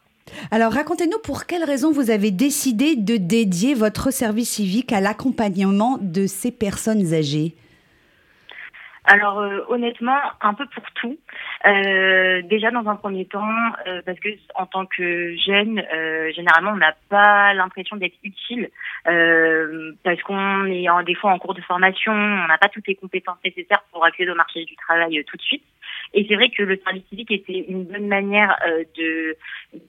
Speaker 2: Alors racontez-nous pour quelles raisons vous avez décidé de dédier votre service civique à l'accompagnement de ces personnes âgées?
Speaker 8: Alors euh, honnêtement, un peu pour tout. Euh, déjà dans un premier temps, euh, parce que en tant que jeune, généralement on n'a pas l'impression d'être utile parce qu'on est en, des fois en cours de formation, on n'a pas toutes les compétences nécessaires pour accéder au marché du travail tout de suite. Et c'est vrai que le service civique était une bonne manière euh, de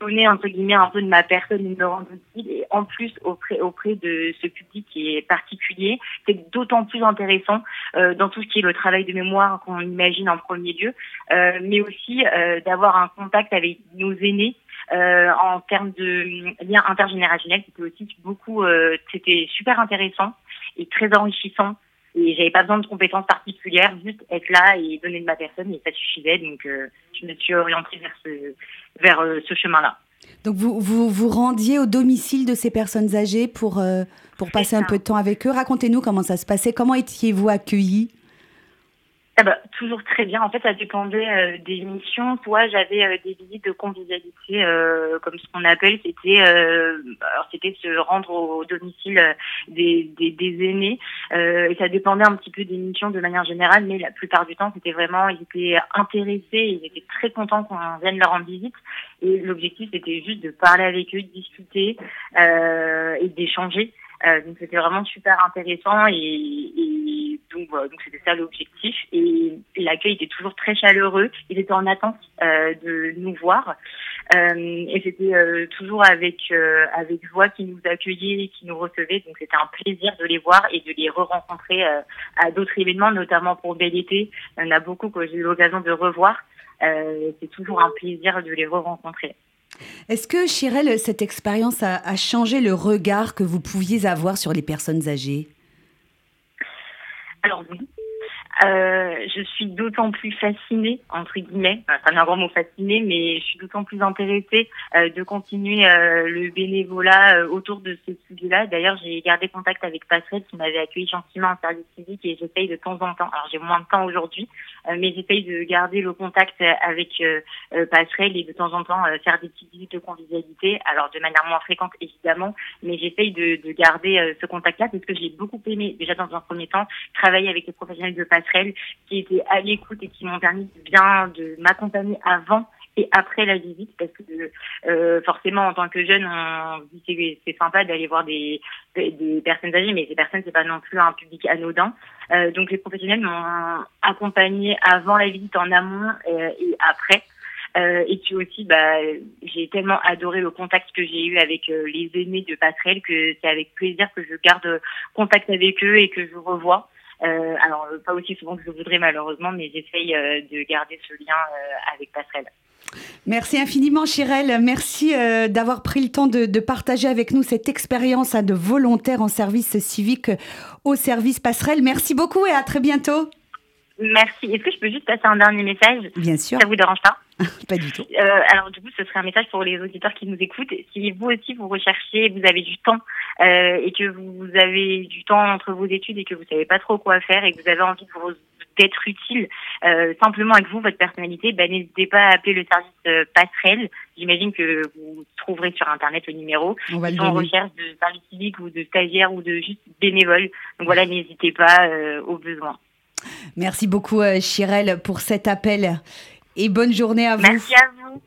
Speaker 8: donner entre guillemets un peu de ma personne une rendre utile. Et en plus auprès auprès de ce public qui est particulier, c'est d'autant plus intéressant euh, dans tout ce qui est le travail de mémoire qu'on imagine en premier lieu, euh, mais aussi d'avoir un contact avec nos aînés euh, en termes de lien intergénérationnel, c'était aussi beaucoup, euh, c'était super intéressant et très enrichissant et j'avais pas besoin de compétences particulières, juste être là et donner de ma personne et ça suffisait. Donc euh, je me suis orientée vers ce, vers euh, ce chemin-là.
Speaker 2: Donc vous, vous vous rendiez au domicile de ces personnes âgées pour, euh, pour passer un peu de temps avec eux. Racontez-nous comment ça se passait, comment étiez-vous accueillis?
Speaker 8: Ah bah, toujours très bien. En fait, ça dépendait euh, des missions. Soit j'avais euh, des visites de convivialité, euh, comme ce qu'on appelle, c'était alors c'était se rendre au, domicile des, des, des aînés. et ça dépendait un petit peu des missions de manière générale, mais la plupart du temps, c'était vraiment ils étaient intéressés, ils étaient très contents qu'on vienne leur rendre visite. Et l'objectif, c'était juste de parler avec eux, de discuter et d'échanger. Euh, donc c'était vraiment super intéressant et, et donc voilà, donc c'était ça l'objectif et, l'accueil était toujours très chaleureux. Ils étaient en attente euh, de nous voir euh, et c'était euh, toujours avec euh, avec joie qu'ils nous accueillaient et qui nous recevaient. Donc c'était un plaisir de les voir et de les re-rencontrer à d'autres événements, notamment pour Bel été. Il y en a beaucoup que j'ai eu l'occasion de revoir. c'est toujours un plaisir de les re-rencontrer.
Speaker 2: Est-ce que, Chirel, cette expérience a, a, changé le regard que vous pouviez avoir sur les personnes âgées?
Speaker 8: Alors oui, euh, je suis d'autant plus fascinée, entre guillemets, enfin, un grand mot fascinée, mais je suis d'autant plus intéressée euh, de continuer euh, le bénévolat euh, autour de ce sujet-là. D'ailleurs, j'ai gardé contact avec Passerelle qui m'avait accueilli gentiment en service civique et j'essaye de temps en temps, alors j'ai moins de temps aujourd'hui, euh, mais j'essaye de garder le contact avec Passerelle et de temps en temps faire des petites visites de convivialité, alors de manière moins fréquente évidemment, mais j'essaye de, de garder ce contact-là parce que j'ai beaucoup aimé, déjà dans un premier temps, travailler avec les professionnels de Passerelle qui étaient à l'écoute et qui m'ont permis bien de m'accompagner avant et après la visite parce que euh, forcément en tant que jeune on dit c'est sympa d'aller voir des, des, personnes âgées mais ces personnes c'est pas non plus un public anodin euh, donc les professionnels m'ont accompagné avant la visite en amont et, et après euh, et puis aussi, bah, j'ai tellement adoré le contact que j'ai eu avec euh, les aînés de Passerelle que c'est avec plaisir que je garde contact avec eux et que je revois. Euh, alors, pas aussi souvent que je voudrais malheureusement, mais j'essaye euh, de garder ce lien euh, avec Passerelle.
Speaker 2: Merci infiniment, Chirel. Merci d'avoir pris le temps de, de, partager avec nous cette expérience hein, de volontaire en service civique au service Passerelle. Merci beaucoup et à très bientôt.
Speaker 8: Merci. Est-ce que je peux juste passer un dernier message?
Speaker 2: Bien sûr.
Speaker 8: Ça vous dérange pas?
Speaker 2: Pas du tout.
Speaker 8: Euh, alors du coup, ce serait un message pour les auditeurs qui nous écoutent. Si vous aussi vous recherchez, vous avez du temps euh, et que vous avez du temps entre vos études et que vous savez pas trop quoi faire et que vous avez envie d'être utile euh, simplement avec vous, votre personnalité, ben, n'hésitez pas à appeler le service passerelle. J'imagine que vous trouverez sur Internet le numéro.
Speaker 2: On va
Speaker 8: Ils
Speaker 2: le
Speaker 8: sont en recherche de service civique ou de stagiaires ou de juste bénévoles. Donc voilà, n'hésitez pas euh, au besoin.
Speaker 2: Merci beaucoup, Chirel, pour cet appel. Et bonne journée à vous.
Speaker 8: Merci à vous.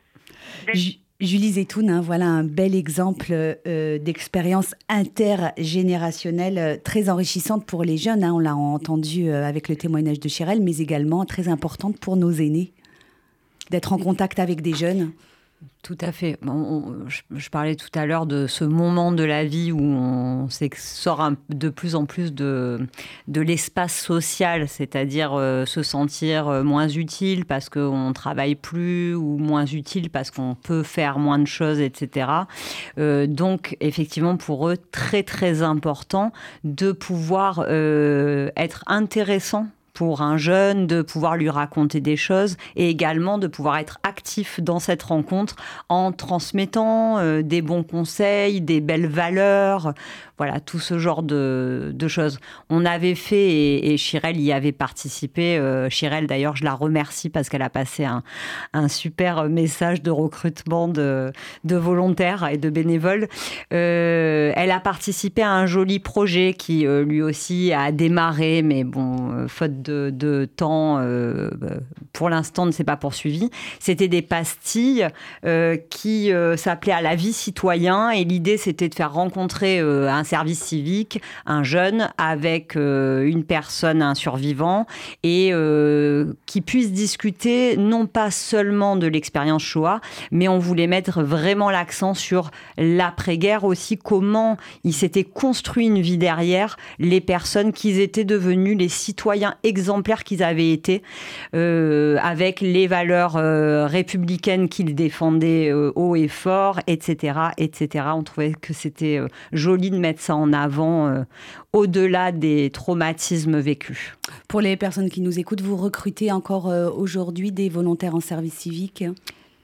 Speaker 2: Ju- Julie Zetoun, hein, voilà un bel exemple euh, d'expérience intergénérationnelle euh, très enrichissante pour les jeunes. hein, on l'a entendu euh, avec le témoignage de Chirel, mais également très importante pour nos aînés. D'être en contact avec des jeunes.
Speaker 3: Tout à fait. je, parlais tout à l'heure de ce moment de la vie où on sort de plus en plus de, de l'espace social, c'est-à-dire euh, se sentir euh, moins utile parce qu'on travaille plus ou moins utile parce qu'on peut faire moins de choses, etc. Euh, donc, effectivement, pour eux, très très important de pouvoir être intéressant pour un jeune de pouvoir lui raconter des choses et également de pouvoir être actif dans cette rencontre en transmettant euh, des bons conseils, des belles valeurs, voilà, tout ce genre de, choses. On avait fait, et, et Chirel y avait participé. Euh, Chirel, d'ailleurs, je la remercie parce qu'elle a passé un, super message de recrutement de, volontaires et de bénévoles. Euh, elle a participé à un joli projet qui, euh, lui aussi, a démarré, mais bon, faute de, temps, pour l'instant, ne s'est pas poursuivi. C'était des pastilles qui s'appelaient à la vie citoyen, et l'idée, c'était de faire rencontrer un service civique, un jeune avec euh, une personne, un survivant, et euh, qui puisse discuter non pas seulement de l'expérience Shoah, mais on voulait mettre vraiment l'accent sur l'après-guerre aussi, comment il s'était construit une vie derrière les personnes qui étaient devenus les citoyens exemplaires qu'ils avaient été, euh, avec les valeurs républicaines qu'ils défendaient haut et fort, etc., etc. On trouvait que c'était joli de mettre en avant euh, au-delà des traumatismes vécus.
Speaker 2: Pour les personnes qui nous écoutent, vous recrutez encore euh, aujourd'hui des volontaires en service civique?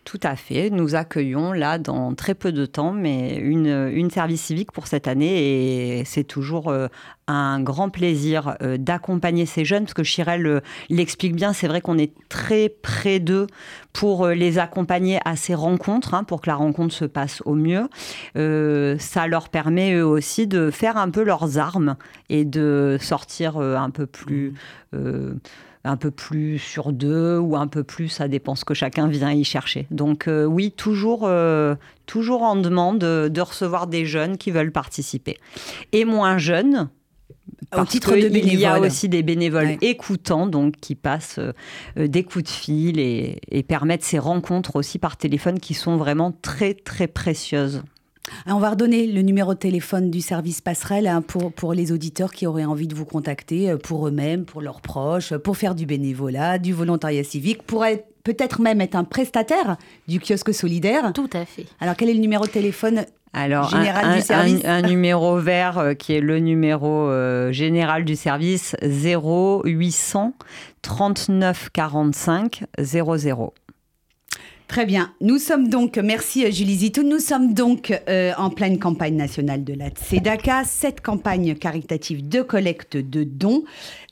Speaker 3: Tout à fait. Nous accueillons là dans très peu de temps, mais une, une service civique pour cette année et c'est toujours euh, un grand plaisir euh, d'accompagner ces jeunes parce que Chirel euh, l'explique bien. C'est vrai qu'on est très près d'eux pour les accompagner à ces rencontres, hein, pour que la rencontre se passe au mieux. ça leur permet eux aussi de faire un peu leurs armes et de sortir un peu plus un peu plus sur deux ou un peu plus, ça dépend ce que chacun vient y chercher. Donc euh, oui, toujours, euh, toujours en demande de, recevoir des jeunes qui veulent participer. Et moins jeunes,
Speaker 2: au titre de bénévoles.
Speaker 3: Il y a aussi des bénévoles écoutants, donc qui passent euh, des coups de fil et, et, permettent ces rencontres aussi par téléphone qui sont vraiment très très précieuses.
Speaker 2: Ah, on va redonner le numéro de téléphone du service passerelle hein, pour, pour les auditeurs qui auraient envie de vous contacter euh, pour eux-mêmes, pour leurs proches, pour faire du bénévolat, du volontariat civique, pour peut-être même être un prestataire du kiosque solidaire.
Speaker 4: Tout à fait.
Speaker 2: Alors quel est le numéro de téléphone
Speaker 3: alors, général un, du service un, numéro vert euh, qui est le numéro euh, général du service 0800 39 45 00.
Speaker 2: Très bien. Nous sommes donc, merci euh, Julie Zitou, nous sommes donc euh, en pleine campagne nationale de la Tzedaka, cette campagne caritative de collecte de dons.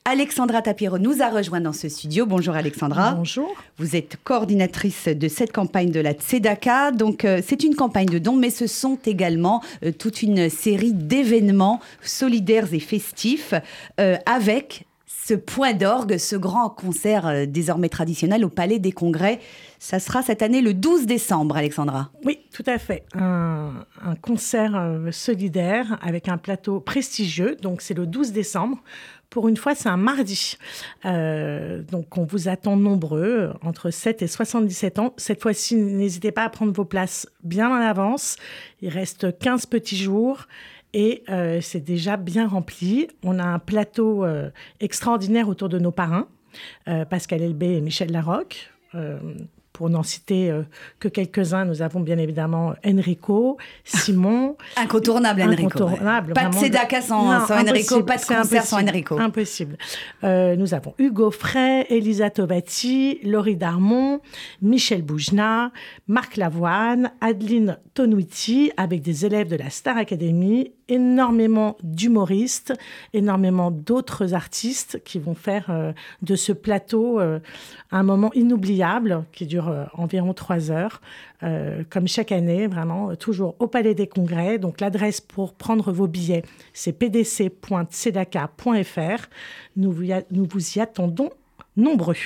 Speaker 2: Alexandra Tapiro nous a rejoint dans ce studio. Bonjour Alexandra.
Speaker 9: Bonjour.
Speaker 2: Vous êtes coordinatrice de cette campagne de la Tzedaka. Donc euh, c'est une campagne de dons, mais ce sont également toute une série d'événements solidaires et festifs avec ce point d'orgue, ce grand concert désormais traditionnel au Palais des Congrès. Ça sera cette année le 12 décembre, Alexandra.
Speaker 9: Oui, tout à fait. Un, concert euh, solidaire avec un plateau prestigieux. Donc c'est le 12 décembre. Pour une fois, c'est un mardi. Euh, donc on vous attend nombreux, entre 7 et 77 ans. Cette fois-ci, n'hésitez pas à prendre vos places bien en avance. Il reste 15 petits jours et euh, c'est déjà bien rempli. On a un plateau euh, extraordinaire autour de nos parrains, euh, Pascal Elbé et Michel Larocque. Pour n'en citer que quelques-uns, nous avons bien évidemment Enrico, Simon.
Speaker 2: Incontournable, Enrico. Incontournable. Pas de Sedaka sans, Enrico, pas de concert sans Enrico.
Speaker 9: Impossible. nous avons Hugo Frey, Elisa Tovati, Laurie Darmon, Michel Boujna, Marc Lavoine, Adeline Tonuiti, avec des élèves de la Star Academy énormément d'humoristes, énormément d'autres artistes qui vont faire euh, de ce plateau euh, un moment inoubliable qui dure euh, environ trois heures, comme chaque année, vraiment, toujours au Palais des Congrès. Donc l'adresse pour prendre vos billets, c'est pdc.tzedaka.fr. Nous, nous vous y attendons nombreux.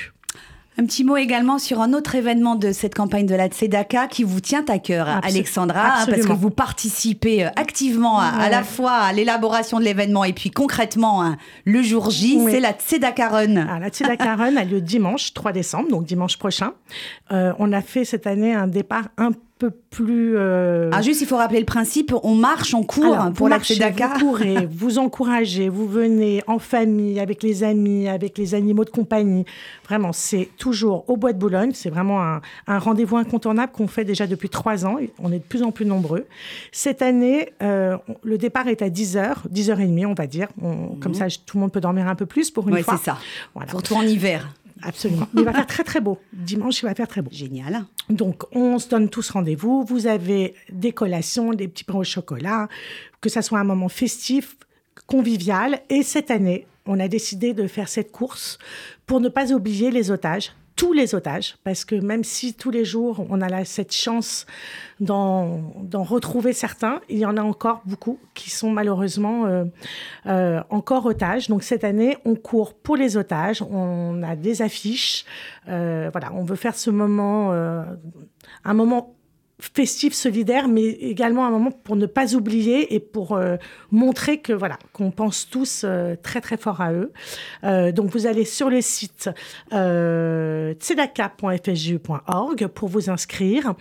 Speaker 2: Un petit mot également sur un autre événement de cette campagne de la Tzedaka qui vous tient à cœur, Alexandra, hein, parce que vous participez euh, activement à, la fois à l'élaboration de l'événement et puis concrètement hein, le jour J, c'est la Tzedaka Run.
Speaker 9: Ah, la Tzedaka Run a lieu dimanche 3 décembre, donc dimanche prochain. Euh, on a fait cette année un départ un peu plus.
Speaker 2: Euh... Ah, juste, il faut rappeler le principe on marche, on court pour la Tzedaka.
Speaker 9: Vous courez, vous encouragez, vous venez en famille, avec les amis, avec les animaux de compagnie. Vraiment, c'est toujours au Bois de Boulogne. C'est vraiment un, un rendez-vous incontournable qu'on fait déjà depuis trois ans. On est de plus en plus nombreux. Cette année, euh, le départ est à 10h, 10h30, on va dire. On, Comme ça, tout le monde peut dormir un peu plus pour une
Speaker 2: fois. Oui, c'est ça. Voilà. Surtout en hiver.
Speaker 9: Absolument. il va faire très très beau. Dimanche, il va faire très beau.
Speaker 2: Génial.
Speaker 9: Donc, on se donne tous rendez-vous. Vous avez des collations, des petits pains au chocolat, que ça soit un moment festif, convivial. Et cette année, on a décidé de faire cette course pour ne pas oublier les otages tous les otages, parce que même si tous les jours on a cette chance d'en retrouver certains, il y en a encore beaucoup qui sont malheureusement euh, euh, encore otages. Donc cette année, on court pour les otages, on a des affiches, euh, voilà, on veut faire ce moment, un moment festif, solidaire, mais également un moment pour ne pas oublier et pour euh, montrer que voilà qu'on pense tous euh, très très fort à eux. Euh, donc vous allez sur le site tzedaka.fsju.org pour vous inscrire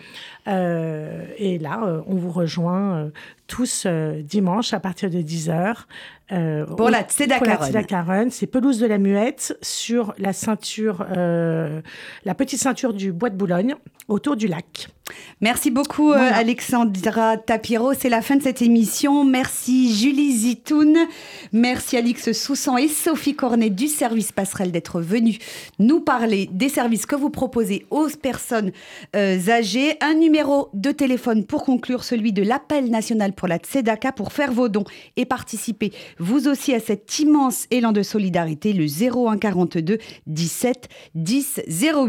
Speaker 9: et là on vous rejoint tous dimanche à partir de 10h.
Speaker 2: pour la Tzedaka
Speaker 9: Run. C'est pelouse de la Muette sur la ceinture, la petite ceinture du Bois de Boulogne autour du lac.
Speaker 2: Merci beaucoup euh, Alexandra Tapiro. C'est la fin de cette émission. Merci Julie Zitoun. Merci Alix Soussan et Sophie Cornet du service passerelle d'être venus nous parler des services que vous proposez aux personnes euh, âgées. Un numéro de téléphone pour conclure, celui de l'appel national pour la Tzedaka pour faire vos dons et participer vous aussi à cet immense élan de solidarité, le 01 42 17 10 08.